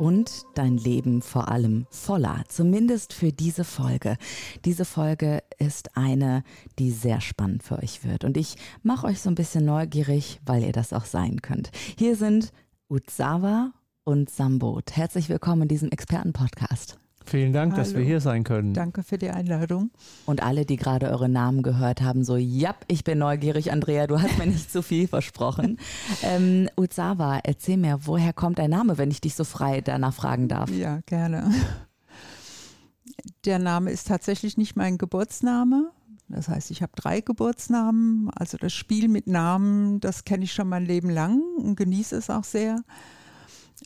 und dein Leben vor allem voller, zumindest für diese Folge. Diese Folge ist eine, die sehr spannend für euch wird und ich mache euch so ein bisschen neugierig, weil ihr das auch sein könnt. Hier sind Utsawa und Sambot. Herzlich willkommen in diesem Expertenpodcast. Vielen Dank, Hallo. dass wir hier sein können. Danke für die Einladung. Und alle, die gerade eure Namen gehört haben, so, ja, ich bin neugierig, Andrea, du hast mir nicht zu viel versprochen. Ähm, Uzawa, erzähl mir, woher kommt dein Name, wenn ich dich so frei danach fragen darf? Ja, gerne. Der Name ist tatsächlich nicht mein Geburtsname. Das heißt, ich habe drei Geburtsnamen. Also das Spiel mit Namen, das kenne ich schon mein Leben lang und genieße es auch sehr.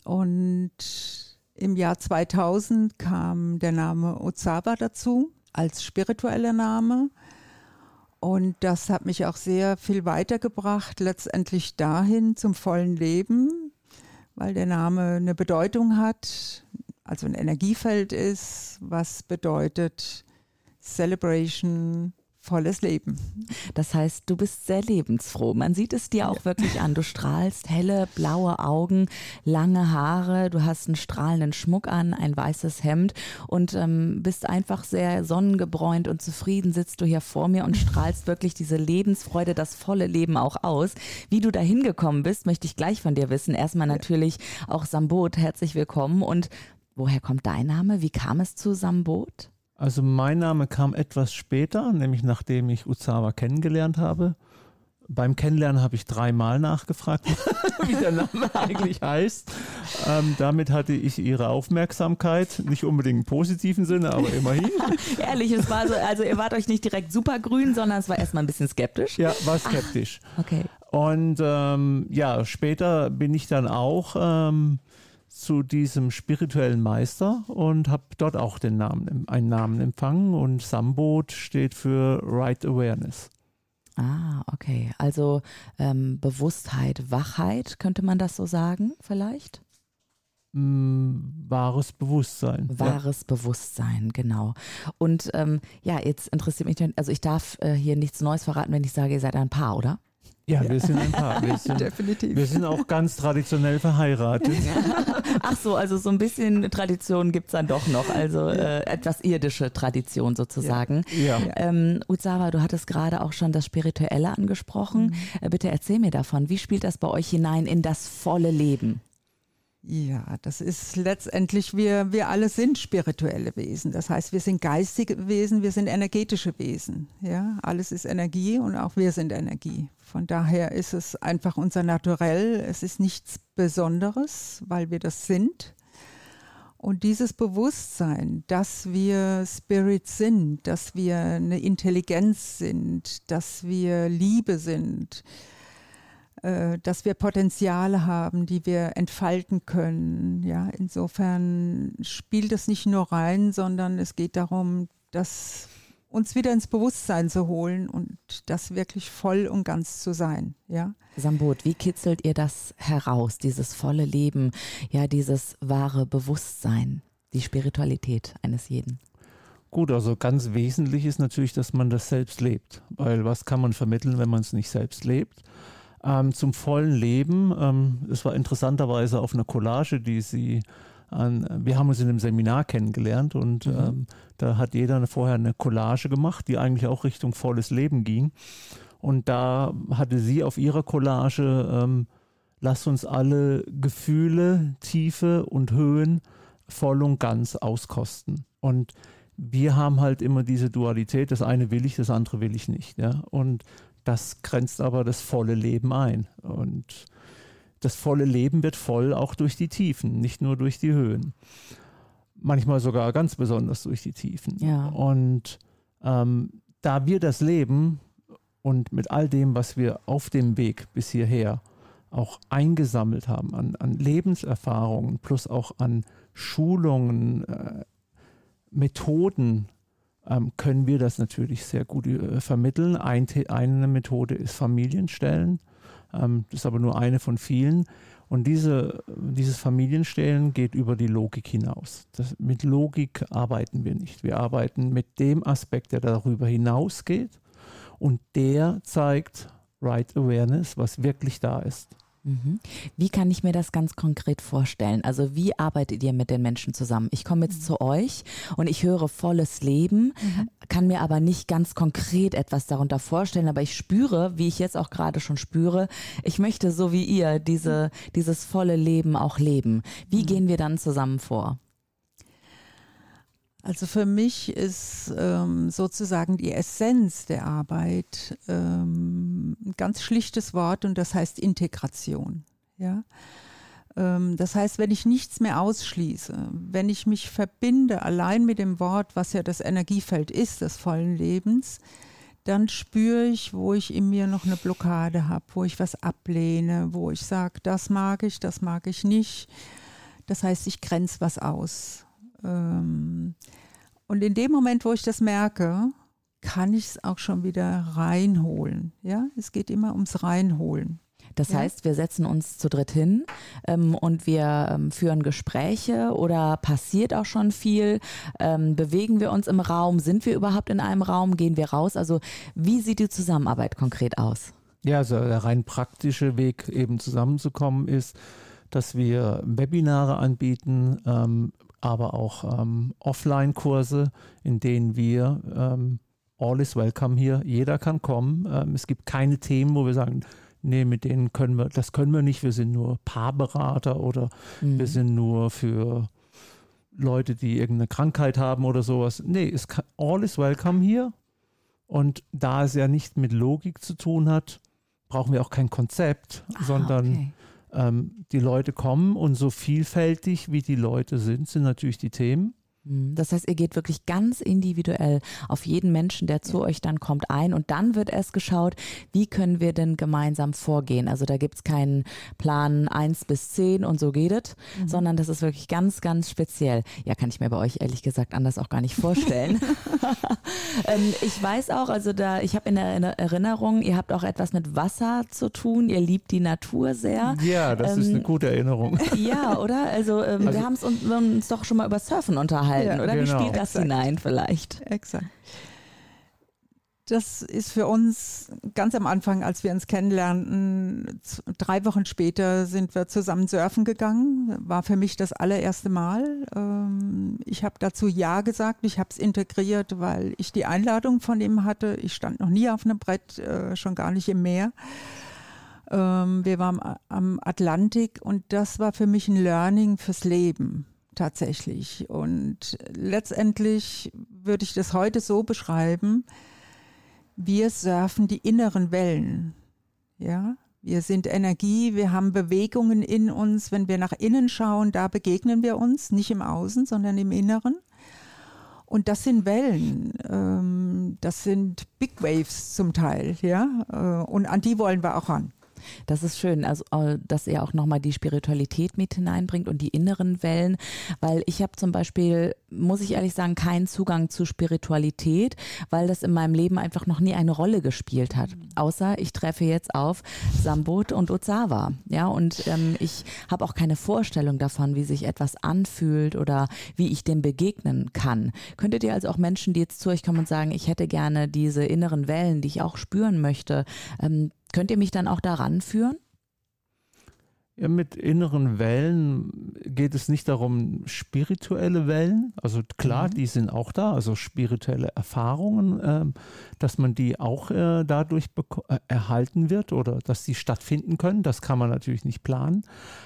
Und im Jahr 2000 kam der Name Ozawa dazu als spiritueller Name. Und das hat mich auch sehr viel weitergebracht, letztendlich dahin zum vollen Leben, weil der Name eine Bedeutung hat, also ein Energiefeld ist, was bedeutet Celebration, volles Leben. Das heißt, du bist sehr lebensfroh. Man sieht es dir auch ja. wirklich an. Du strahlst helle, blaue Augen, lange Haare, du hast einen strahlenden Schmuck an, ein weißes Hemd und ähm, bist einfach sehr sonnengebräunt und zufrieden sitzt du hier vor mir und strahlst wirklich diese Lebensfreude, das volle Leben auch aus. Wie du da hingekommen bist, möchte ich gleich von dir wissen. Erstmal natürlich auch Sambot, herzlich willkommen und woher kommt dein Name? Wie kam es zu Sambot? Also mein Name kam etwas später, nämlich nachdem ich Uzawa kennengelernt habe. Beim Kennenlernen habe ich dreimal nachgefragt, wie der Name eigentlich heißt. Ähm, damit hatte ich ihre Aufmerksamkeit, nicht unbedingt im positiven Sinne, aber immerhin. Ehrlich, es war so, also ihr wart euch nicht direkt supergrün, sondern es war erstmal ein bisschen skeptisch. Ja, war skeptisch. Ach, okay. Und ähm, ja, später bin ich dann auch ähm, zu diesem spirituellen Meister und habe dort auch den Namen, einen Namen empfangen und Sambot steht für Right Awareness. Ah, okay. Also ähm, Bewusstheit, Wachheit, könnte man das so sagen, vielleicht? Mm, wahres Bewusstsein. Wahres ja. Bewusstsein, genau. Und ähm, ja, jetzt interessiert mich, also ich darf äh, hier nichts Neues verraten, wenn ich sage, ihr seid ein Paar, oder? Ja, ja, wir sind ein Paar. Wir sind, Definitiv. Wir sind auch ganz traditionell verheiratet. Ach so, also so ein bisschen Tradition gibt es dann doch noch, also äh, etwas irdische Tradition sozusagen. Ja. ja. Ähm, Uzawa, du hattest gerade auch schon das Spirituelle angesprochen. Mhm. Äh, bitte erzähl mir davon, wie spielt das bei euch hinein in das volle Leben? Ja, das ist letztendlich, wir, wir alle sind spirituelle Wesen. Das heißt, wir sind geistige Wesen, wir sind energetische Wesen. Ja, alles ist Energie und auch wir sind Energie. Von daher ist es einfach unser Naturell. Es ist nichts Besonderes, weil wir das sind. Und dieses Bewusstsein, dass wir Spirit sind, dass wir eine Intelligenz sind, dass wir Liebe sind, äh, dass wir Potenziale haben, die wir entfalten können. Ja, insofern spielt es nicht nur rein, sondern es geht darum, dass uns wieder ins Bewusstsein zu holen und das wirklich voll und ganz zu sein. Ja. Sambot, wie kitzelt ihr das heraus, dieses volle Leben, ja, dieses wahre Bewusstsein, die Spiritualität eines jeden? Gut, also ganz wesentlich ist natürlich, dass man das selbst lebt, weil was kann man vermitteln, wenn man es nicht selbst lebt? ähm, zum vollen Leben. Ähm, es war interessanterweise auf einer Collage, die sie an, wir haben uns in einem Seminar kennengelernt und mhm. ähm, da hat jeder vorher eine Collage gemacht, die eigentlich auch Richtung volles Leben ging. Und da hatte sie auf ihrer Collage, ähm, lasst uns alle Gefühle, Tiefe und Höhen voll und ganz auskosten. Und wir haben halt immer diese Dualität, das eine will ich, das andere will ich nicht. Ja? Und das grenzt aber das volle Leben ein. Und das volle Leben wird voll auch durch die Tiefen, nicht nur durch die Höhen. Manchmal sogar ganz besonders durch die Tiefen. Ja. Und ähm, da wir das Leben und mit all dem, was wir auf dem Weg bis hierher auch eingesammelt haben, an, an Lebenserfahrungen plus auch an Schulungen, äh, Methoden, ähm, können wir das natürlich sehr gut äh, vermitteln. Ein, eine Methode ist Familienstellen. Ähm, das ist aber nur eine von vielen. Und diese, dieses Familienstellen geht über die Logik hinaus. Das, mit Logik arbeiten wir nicht. Wir arbeiten mit dem Aspekt, der darüber hinausgeht. Und der zeigt Right Awareness, was wirklich da ist. Mhm. Wie kann ich mir das ganz konkret vorstellen? Also wie arbeitet ihr mit den Menschen zusammen? Ich komme jetzt mhm. zu euch und ich höre volles Leben, mhm. kann mir aber nicht ganz konkret etwas darunter vorstellen, aber ich spüre, wie ich jetzt auch gerade schon spüre, ich möchte so wie ihr diese, dieses volle Leben auch leben. Wie mhm. gehen wir dann zusammen vor? Also für mich ist ähm, sozusagen die Essenz der Arbeit ähm, ein ganz schlichtes Wort und das heißt Integration. Ja? Ähm, das heißt, wenn ich nichts mehr ausschließe, wenn ich mich verbinde allein mit dem Wort, was ja das Energiefeld ist, des vollen Lebens, dann spüre ich, wo ich in mir noch eine Blockade habe, wo ich was ablehne, wo ich sage, das mag ich, das mag ich nicht. Das heißt, ich grenze was aus. Ähm, und in dem Moment, wo ich das merke, kann ich es auch schon wieder reinholen. Ja, es geht immer ums Reinholen. Das ja. heißt, wir setzen uns zu dritt hin ähm, und wir ähm, führen Gespräche oder passiert auch schon viel? Ähm, bewegen wir uns im Raum? Sind wir überhaupt in einem Raum? Gehen wir raus? Also wie sieht die Zusammenarbeit konkret aus? Ja, also der rein praktische Weg eben zusammenzukommen ist, dass wir Webinare anbieten, ähm, aber auch ähm, Offline-Kurse, in denen wir ähm, All is welcome hier, jeder kann kommen. Ähm, es gibt keine Themen, wo wir sagen, nee, mit denen können wir, das können wir nicht, wir sind nur Paarberater oder mhm. wir sind nur für Leute, die irgendeine Krankheit haben oder sowas. Nee, es kann, all is welcome hier. Und da es ja nicht mit Logik zu tun hat, brauchen wir auch kein Konzept, ah, sondern okay die Leute kommen und so vielfältig wie die Leute sind, sind natürlich die Themen. Mhm. Das heißt, ihr geht wirklich ganz individuell auf jeden Menschen, der zu euch dann kommt, ein und dann wird erst geschaut, wie können wir denn gemeinsam vorgehen. Also da gibt es keinen Plan 1 bis 10 und so geht es, mhm. sondern das ist wirklich ganz, ganz speziell. Ja, kann ich mir bei euch ehrlich gesagt anders auch gar nicht vorstellen. ähm, ich weiß auch, also da, ich habe in der Erinnerung, ihr habt auch etwas mit Wasser zu tun, ihr liebt die Natur sehr. Ja, das ähm, ist eine ähm, gute Erinnerung. Ja, oder? Also, ähm, also wir haben uns, uns doch schon mal über Surfen unterhalten halten, ja, oder? Genau. Wie spielt das Exakt. hinein vielleicht? Exakt. Das ist für uns ganz am Anfang, als wir uns kennenlernten, drei Wochen später sind wir zusammen surfen gegangen. War für mich das allererste Mal. Ähm, ich habe dazu Ja gesagt, ich habe es integriert, weil ich die Einladung von ihm hatte. Ich stand noch nie auf einem Brett, äh, schon gar nicht im Meer. Ähm, wir waren am Atlantik und das war für mich ein Learning fürs Leben tatsächlich. Und letztendlich würde ich das heute so beschreiben, wir surfen die inneren Wellen. Ja, wir sind Energie, wir haben Bewegungen in uns. Wenn wir nach innen schauen, da begegnen wir uns, nicht im Außen, sondern im Inneren. Und das sind Wellen, ähm, das sind Big Waves zum Teil, ja. Äh, und an die wollen wir auch ran. Das ist schön, also äh, dass ihr auch nochmal die Spiritualität mit hineinbringt und die inneren Wellen, weil ich habe zum Beispiel, muss ich ehrlich sagen, keinen Zugang zu Spiritualität, weil das in meinem Leben einfach noch nie eine Rolle gespielt hat. Außer ich treffe jetzt auf Sambot und Ozawa. Ja, und ähm, ich habe auch keine Vorstellung davon, wie sich etwas anfühlt oder wie ich dem begegnen kann. Könntet ihr also auch Menschen, die jetzt zu euch kommen und sagen, ich hätte gerne diese inneren Wellen, die ich auch spüren möchte, ähm, Könnt ihr mich dann auch daran führen? Ja, mit inneren Wellen geht es nicht darum, spirituelle Wellen, also klar, mhm. die sind auch da, also spirituelle Erfahrungen, äh, dass man die auch äh, dadurch äh, erhalten wird oder dass sie stattfinden können, das kann man natürlich nicht planen.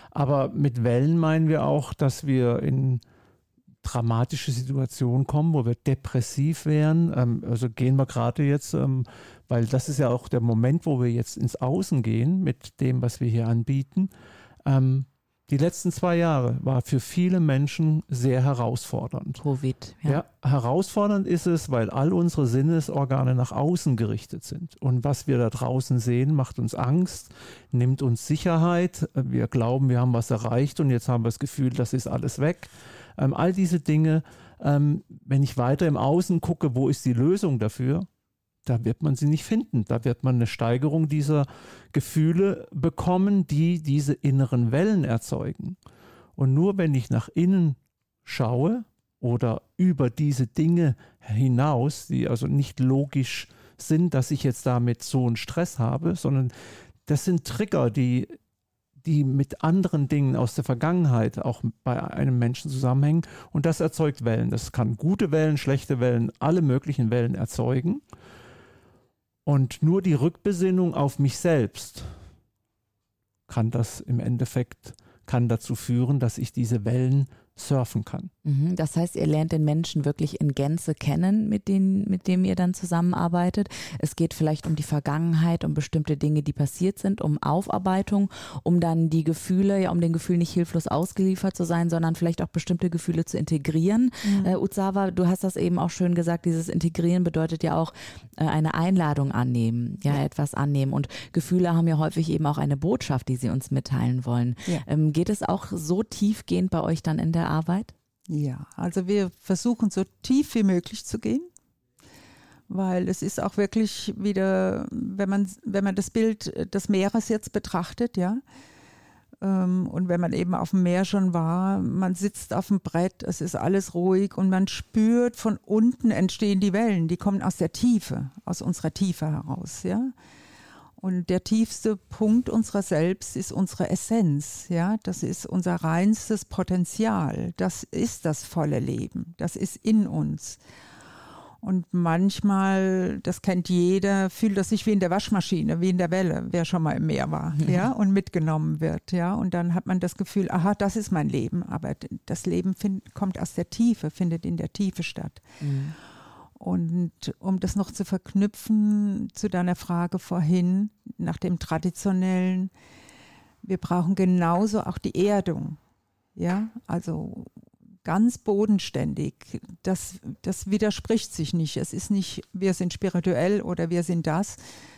Aber mit Wellen meinen wir auch, dass wir in dramatische Situationen kommen, wo wir depressiv wären. Ähm, also gehen wir gerade jetzt ähm, weil das ist ja auch der Moment, wo wir jetzt ins Außen gehen mit dem, was wir hier anbieten. Ähm, die letzten zwei Jahre war für viele Menschen sehr herausfordernd. Covid. Ja. ja. herausfordernd ist es, weil all unsere Sinnesorgane nach außen gerichtet sind. Und was wir da draußen sehen, macht uns Angst, nimmt uns Sicherheit. Wir glauben, wir haben was erreicht und jetzt haben wir das Gefühl, das ist alles weg. Ähm, all diese Dinge ähm, wenn ich weiter im Außen gucke, wo ist die Lösung dafür, da wird man sie nicht finden. Da wird man eine Steigerung dieser Gefühle bekommen, die diese inneren Wellen erzeugen. Und nur wenn ich nach innen schaue oder über diese Dinge hinaus, die also nicht logisch sind, dass ich jetzt damit so einen Stress habe, sondern das sind Trigger, die, die mit anderen Dingen aus der Vergangenheit auch bei einem Menschen zusammenhängen. Und das erzeugt Wellen. Das kann gute Wellen, schlechte Wellen, alle möglichen Wellen erzeugen. Und nur die Rückbesinnung auf mich selbst kann das im Endeffekt, kann dazu führen, dass ich diese Wellen surfen kann. Mhm, das heißt, ihr lernt den Menschen wirklich in Gänze kennen, mit, denen, mit dem ihr dann zusammenarbeitet. Es geht vielleicht um die Vergangenheit, um bestimmte Dinge, die passiert sind, um Aufarbeitung, um dann die Gefühle, ja, um den Gefühl nicht hilflos ausgeliefert zu sein, sondern vielleicht auch bestimmte Gefühle zu integrieren. Mhm. Äh, Uzawa, du hast das eben auch schön gesagt, dieses Integrieren bedeutet ja auch äh, eine Einladung annehmen, ja, ja, etwas annehmen. Und Gefühle haben ja häufig eben auch eine Botschaft, die sie uns mitteilen wollen. Ja. Ähm, geht es auch so tiefgehend bei euch dann in der Arbeit? Ja, also wir versuchen so tief wie möglich zu gehen, weil es ist auch wirklich wieder, wenn man, wenn man das Bild des Meeres jetzt betrachtet, ja, ähm, und wenn man eben auf dem Meer schon war, man sitzt auf dem Brett, es ist alles ruhig und man spürt, von unten entstehen die Wellen, die kommen aus der Tiefe, aus unserer Tiefe heraus, ja. Und der tiefste Punkt unserer selbst ist unsere Essenz, ja, das ist unser reinstes Potenzial, das ist das volle Leben, das ist in uns. Und manchmal, das kennt jeder, fühlt das sich wie in der Waschmaschine, wie in der Welle, wer schon mal im Meer war, ja, ja und mitgenommen wird, ja. Und dann hat man das Gefühl, aha, das ist mein Leben. Aber das Leben find, kommt aus der Tiefe, findet in der Tiefe statt. Mhm. Und um das noch zu verknüpfen zu deiner Frage vorhin nach dem traditionellen, wir brauchen genauso auch die Erdung. Ja, also ganz bodenständig. Das, das widerspricht sich nicht. Es ist nicht, wir sind spirituell oder wir sind das,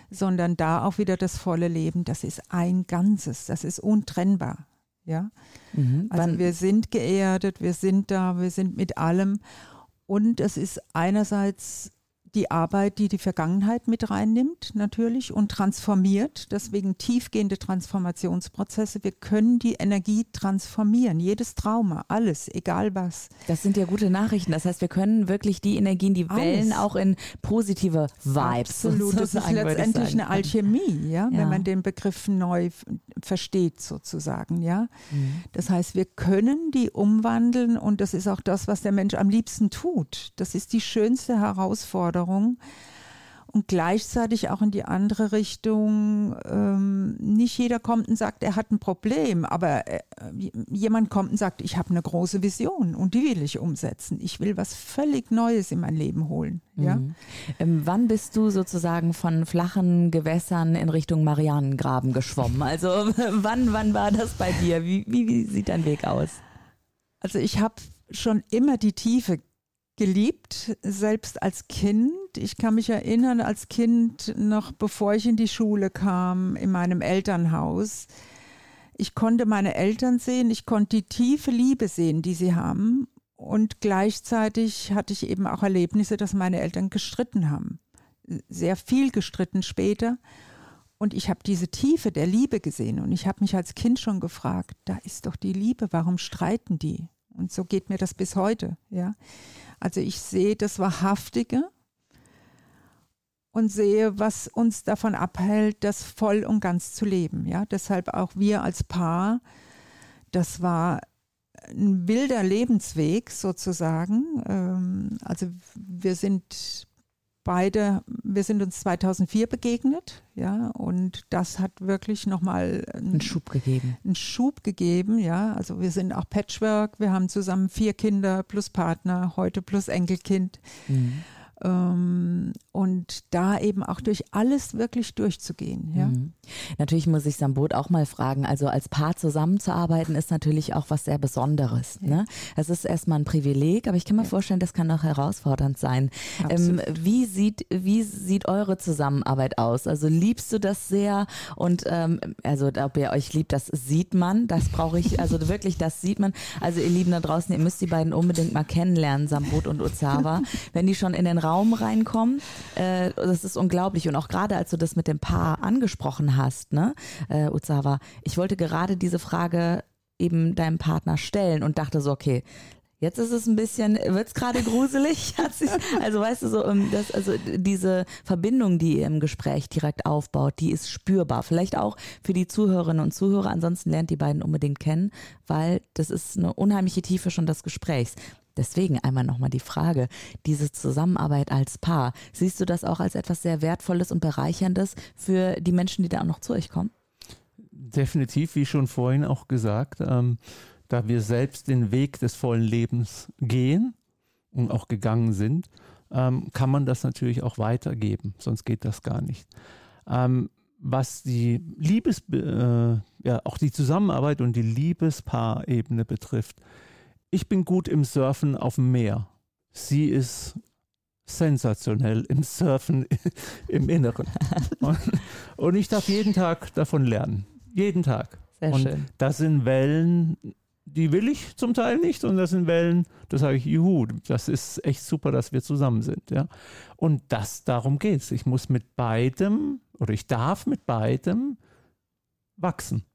sondern da auch wieder das volle Leben. Das ist ein Ganzes. Das ist untrennbar. Ja, mhm. also wir sind geerdet, wir sind da, wir sind mit allem. Und es ist einerseits die Arbeit, die die Vergangenheit mit reinnimmt, natürlich, und transformiert. Deswegen tiefgehende Transformationsprozesse. Wir können die Energie transformieren. Jedes Trauma, alles, egal was. Das sind ja gute Nachrichten. Das heißt, wir können wirklich die Energien, die alles. Wellen auch in positive Vibes. Absolut. Das ist letztendlich eine Alchemie, ja, ja, wenn man den Begriff neu versteht, sozusagen, ja. Mhm. Das heißt, wir können die umwandeln und das ist auch das, was der Mensch am liebsten tut. Das ist die schönste Herausforderung Herausforderung und gleichzeitig auch in die andere Richtung. Ähm, nicht jeder kommt und sagt, er hat ein Problem, aber äh, jemand kommt und sagt, ich habe eine große Vision und die will ich umsetzen. Ich will was völlig Neues in mein Leben holen. Ja? Mhm. Ähm, wann bist du sozusagen von flachen Gewässern in Richtung Marianengraben geschwommen? Also wann, wann war das bei dir? Wie, wie, wie sieht dein Weg aus? Also ich habe schon immer die Tiefe geliebt, selbst als Kind. Ich kann mich erinnern, als Kind, noch bevor ich in die Schule kam, in meinem Elternhaus. Ich konnte meine Eltern sehen, ich konnte die tiefe Liebe sehen, die sie haben. Und gleichzeitig hatte ich eben auch Erlebnisse, dass meine Eltern gestritten haben. Sehr viel gestritten später. Und ich habe diese Tiefe der Liebe gesehen. Und ich habe mich als Kind schon gefragt, da ist doch die Liebe, warum streiten die? Und so geht mir das bis heute, ja. Also ich sehe das Wahrhaftige und sehe, was uns davon abhält, das voll und ganz zu leben. Ja, deshalb auch wir als Paar, das war ein wilder Lebensweg sozusagen. Ähm, also wir sind beide, wir sind uns 2004 begegnet, ja, und das hat wirklich nochmal einen, einen Schub gegeben. Einen Schub gegeben, ja. Also wir sind auch Patchwork, wir haben zusammen vier Kinder plus Partner, heute plus Enkelkind. Mhm. Ähm, und da eben auch durch alles wirklich durchzugehen. Ja? Mhm. Natürlich muss ich Sambot auch mal fragen, also als Paar zusammenzuarbeiten ist natürlich auch was sehr Besonderes. Ja. Ne? Es ist erstmal ein Privileg, aber ich kann mir ja. vorstellen, das kann auch herausfordernd sein. Ähm, wie, sieht, wie sieht eure Zusammenarbeit aus? Also liebst du das sehr und ähm, also ob ihr euch liebt, das sieht man, das brauche ich, also wirklich, das sieht man. Also ihr Lieben da draußen, ihr müsst die beiden unbedingt mal kennenlernen, Sambot und Ozawa. Wenn die schon in den Raum reinkommen, äh, das ist unglaublich. Und auch gerade als du das mit dem Paar angesprochen hast, ne, äh, Ozawa, ich wollte gerade diese Frage eben deinem Partner stellen und dachte so, okay, Jetzt ist es ein bisschen, wird es gerade gruselig. also weißt du so, ähm, das, also diese Verbindung, die ihr im Gespräch direkt aufbaut, die ist spürbar. Vielleicht auch für die Zuhörerinnen und Zuhörer. Ansonsten lernt die beiden unbedingt kennen, weil das ist eine unheimliche Tiefe schon des Gesprächs. Deswegen einmal nochmal die Frage, diese Zusammenarbeit als Paar, siehst du das auch als etwas sehr Wertvolles und Bereicherndes für die Menschen, die da auch noch zu euch kommen? Definitiv, wie schon vorhin auch gesagt. Ähm, da wir selbst den Weg des vollen Lebens gehen und auch gegangen sind, ähm, kann man das natürlich auch weitergeben, sonst geht das gar nicht. Ähm, was die Liebes, äh, ja, auch die Zusammenarbeit und die Liebespaarebene betrifft, ich bin gut im Surfen auf dem Meer. Sie ist sensationell im Surfen im Inneren. Und, und ich darf jeden Tag davon lernen. Jeden Tag. Sehr und schön. Das sind Wellen, die will ich zum Teil nicht und das sind Wellen, da sage ich, juhu, das ist echt super, dass wir zusammen sind. Ja? Und das, darum geht es. Ich muss mit beidem oder ich darf mit beidem wachsen.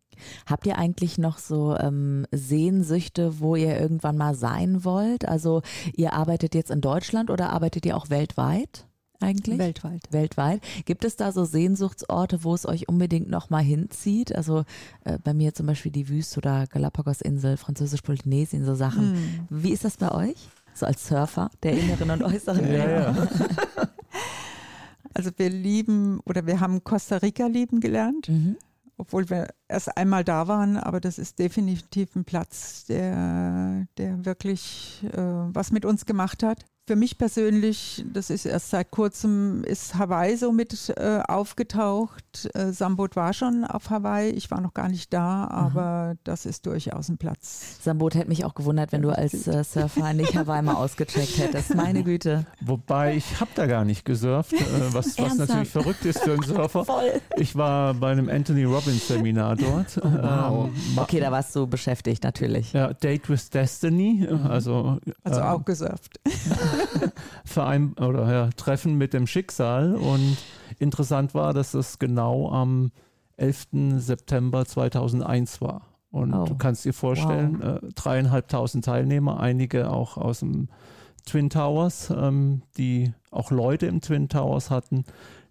Habt ihr eigentlich noch so ähm, Sehnsüchte, wo ihr irgendwann mal sein wollt? Also ihr arbeitet jetzt in Deutschland oder arbeitet ihr auch weltweit? eigentlich? Weltweit. Weltweit. Gibt es da so Sehnsuchtsorte, wo es euch unbedingt nochmal hinzieht? Also äh, bei mir zum Beispiel die Wüste oder Galapagos-Insel, Französisch-Polynesien, so Sachen. Hm. Wie ist das bei euch? So als Surfer der inneren und äußeren ja, ja. Also wir lieben oder wir haben Costa Rica lieben gelernt. Mhm obwohl wir erst einmal da waren, aber das ist definitiv ein Platz, der, der wirklich äh, was mit uns gemacht hat für mich persönlich, das ist erst seit kurzem, ist Hawaii so mit äh, aufgetaucht. Äh, Sambot war schon auf Hawaii, ich war noch gar nicht da, aber mhm. das ist durchaus ein Platz. Sambot hätte mich auch gewundert, wenn du als äh, Surfer nicht Hawaii mal ausgecheckt hättest. Meine Güte. Wobei ich habe da gar nicht gesurft, äh, was, was natürlich verrückt ist für einen Surfer. Voll. Ich war bei einem Anthony Robbins Seminar dort. Oh, wow. Ähm, okay, da warst du beschäftigt natürlich. Ja, Date with Destiny, also. Also ähm, auch gesurft. Verein oder ja, Treffen mit dem Schicksal. Und interessant war, dass es genau am 11. September 2001 war. Und oh. du kannst dir vorstellen, wow. äh, dreieinhalbtausend Teilnehmer, einige auch aus dem Twin Towers, ähm, die auch Leute im Twin Towers hatten.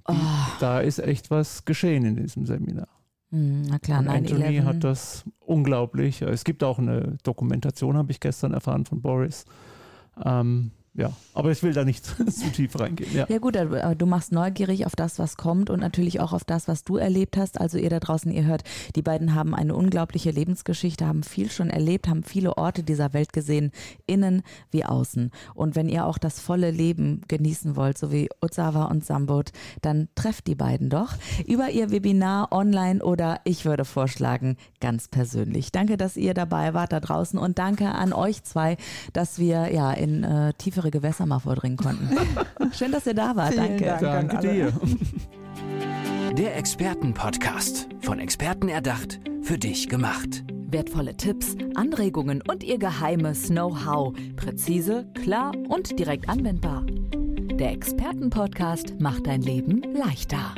Die, oh. Da ist echt was geschehen in diesem Seminar. Hm, na klar, und Anthony hat das unglaublich. Es gibt auch eine Dokumentation, habe ich gestern erfahren von Boris. Ähm, ja, aber ich will da nicht zu tief reingehen. Ja. ja gut, aber du machst neugierig auf das, was kommt und natürlich auch auf das, was du erlebt hast. Also ihr da draußen, ihr hört, die beiden haben eine unglaubliche Lebensgeschichte, haben viel schon erlebt, haben viele Orte dieser Welt gesehen, innen wie außen. Und wenn ihr auch das volle Leben genießen wollt, so wie Ozawa und Sambot, dann trefft die beiden doch über ihr Webinar online oder ich würde vorschlagen, ganz persönlich. Danke, dass ihr dabei wart da draußen und danke an euch zwei, dass wir ja in äh, tiefere tiefere Gewässer mal vordringen konnten. Schön, dass ihr da wart. Vielen Danke. Dank Danke dir. Der Expertenpodcast. Von Experten erdacht, für dich gemacht. Wertvolle Tipps, Anregungen und ihr geheimes Know-how. Präzise, klar und direkt anwendbar. Der Expertenpodcast macht dein Leben leichter.